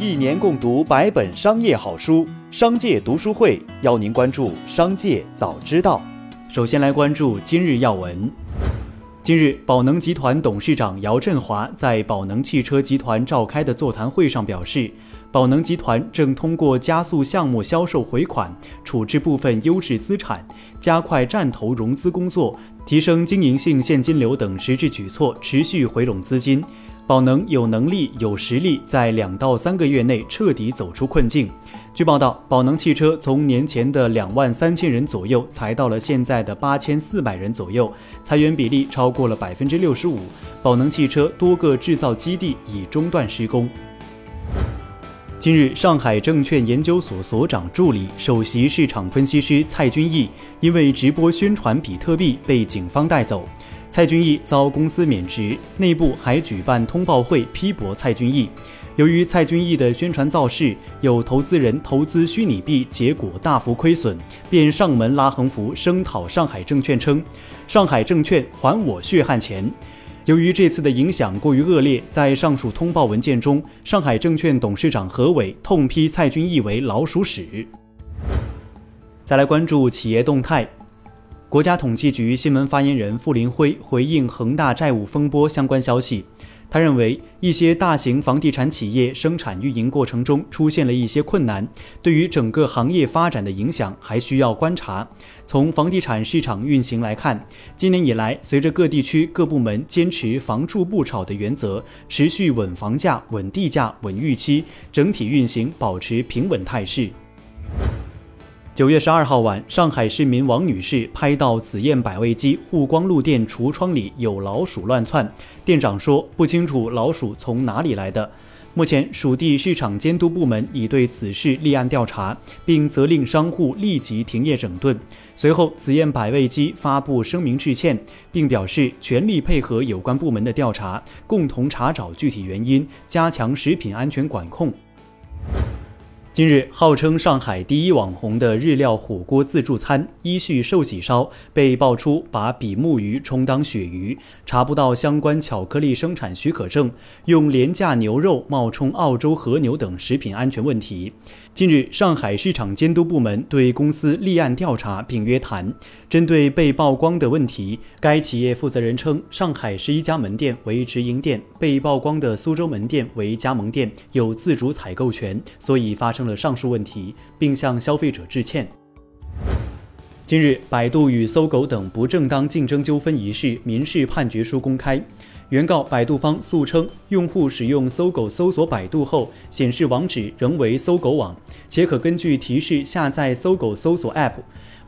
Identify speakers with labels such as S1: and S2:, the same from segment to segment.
S1: 一年共读百本商业好书，商界读书会邀您关注商界早知道。首先来关注今日要闻。近日，宝能集团董事长姚振华在宝能汽车集团召开的座谈会上表示，宝能集团正通过加速项目销售回款、处置部分优质资产、加快战投融资工作、提升经营性现金流等实质举措，持续回笼资金。宝能有能力、有实力，在两到三个月内彻底走出困境。据报道，宝能汽车从年前的两万三千人左右，裁到了现在的八千四百人左右，裁员比例超过了百分之六十五。宝能汽车多个制造基地已中断施工。近日，上海证券研究所所长助理、首席市场分析师蔡君毅因为直播宣传比特币被警方带走。蔡君毅遭公司免职，内部还举办通报会批驳蔡君毅。由于蔡君毅的宣传造势，有投资人投资虚拟币，结果大幅亏损，便上门拉横幅声讨上海证券，称：“上海证券还我血汗钱。”由于这次的影响过于恶劣，在上述通报文件中，上海证券董事长何伟痛批蔡君毅为“老鼠屎”。再来关注企业动态。国家统计局新闻发言人傅林辉回应恒大债务风波相关消息，他认为一些大型房地产企业生产运营过程中出现了一些困难，对于整个行业发展的影响还需要观察。从房地产市场运行来看，今年以来，随着各地区各部门坚持“房住不炒”的原则，持续稳房价、稳地价、稳预期，整体运行保持平稳态势。九月十二号晚，上海市民王女士拍到紫燕百味鸡沪光路店橱窗里有老鼠乱窜，店长说不清楚老鼠从哪里来的。目前，属地市场监督部门已对此事立案调查，并责令商户立即停业整顿。随后，紫燕百味鸡发布声明致歉，并表示全力配合有关部门的调查，共同查找具体原因，加强食品安全管控。近日，号称上海第一网红的日料火锅自助餐“一序寿喜烧”被爆出把比目鱼充当鳕鱼，查不到相关巧克力生产许可证，用廉价牛肉冒充澳洲和牛等食品安全问题。近日，上海市场监督部门对公司立案调查并约谈。针对被曝光的问题，该企业负责人称，上海十一家门店为直营店，被曝光的苏州门店为加盟店，有自主采购权，所以发生了上述问题，并向消费者致歉。近日，百度与搜狗等不正当竞争纠纷一事民事判决书公开。原告百度方诉称，用户使用搜狗搜索百度后，显示网址仍为搜狗网，且可根据提示下载搜狗搜索 App。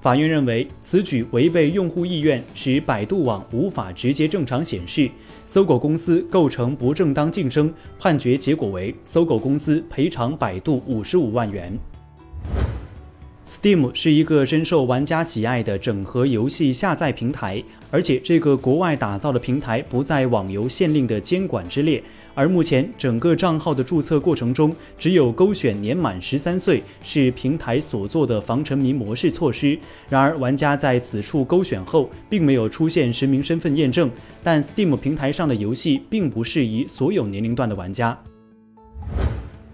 S1: 法院认为此举违背用户意愿，使百度网无法直接正常显示，搜狗公司构成不正当竞争。判决结果为搜狗公司赔偿百度五十五万元。Steam 是一个深受玩家喜爱的整合游戏下载平台，而且这个国外打造的平台不在网游限令的监管之列。而目前整个账号的注册过程中，只有勾选年满十三岁是平台所做的防沉迷模式措施。然而，玩家在此处勾选后，并没有出现实名身份验证。但 Steam 平台上的游戏并不适宜所有年龄段的玩家。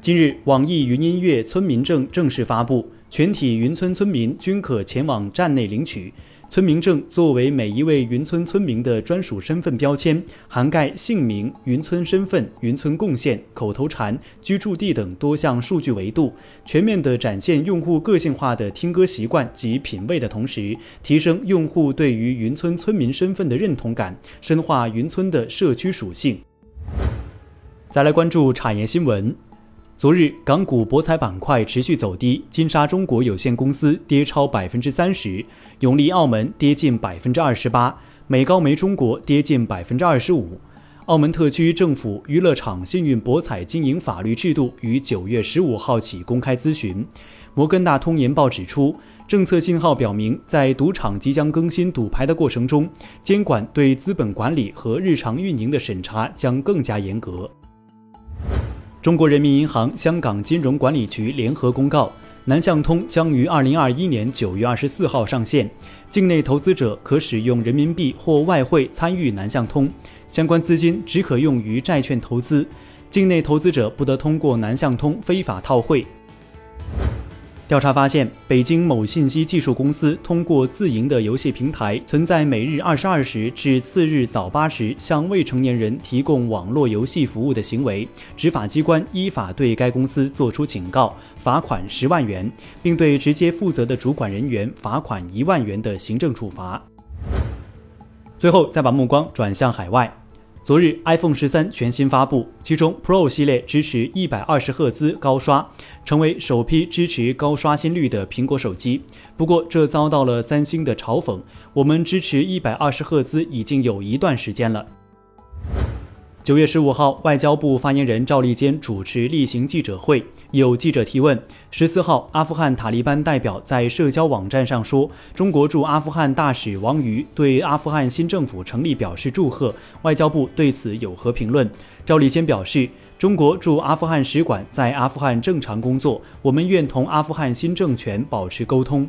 S1: 近日，网易云音乐村民证正式发布。全体云村村民均可前往站内领取村民证。作为每一位云村村民的专属身份标签，涵盖姓名、云村身份、云村贡献、口头禅、居住地等多项数据维度，全面地展现用户个性化的听歌习惯及品味的同时，提升用户对于云村村民身份的认同感，深化云村的社区属性。再来关注产业新闻。昨日，港股博彩板块持续走低，金沙中国有限公司跌超百分之三十，永利澳门跌近百分之二十八，美高梅中国跌近百分之二十五。澳门特区政府娱乐场幸运博彩经营法律制度于九月十五号起公开咨询。摩根大通研报指出，政策信号表明，在赌场即将更新赌牌的过程中，监管对资本管理和日常运营的审查将更加严格。中国人民银行、香港金融管理局联合公告，南向通将于二零二一年九月二十四号上线，境内投资者可使用人民币或外汇参与南向通，相关资金只可用于债券投资。境内投资者不得通过南向通非法套汇。调查发现，北京某信息技术公司通过自营的游戏平台，存在每日二十二时至次日早八时向未成年人提供网络游戏服务的行为。执法机关依法对该公司作出警告，罚款十万元，并对直接负责的主管人员罚款一万元的行政处罚。最后，再把目光转向海外。昨日，iPhone 十三全新发布，其中 Pro 系列支持一百二十赫兹高刷，成为首批支持高刷新率的苹果手机。不过，这遭到了三星的嘲讽：“我们支持一百二十赫兹已经有一段时间了。”九月十五号，外交部发言人赵立坚主持例行记者会，有记者提问。十四号，阿富汗塔利班代表在社交网站上说：“中国驻阿富汗大使王瑜对阿富汗新政府成立表示祝贺。”外交部对此有何评论？赵立坚表示：“中国驻阿富汗使馆在阿富汗正常工作，我们愿同阿富汗新政权保持沟通。”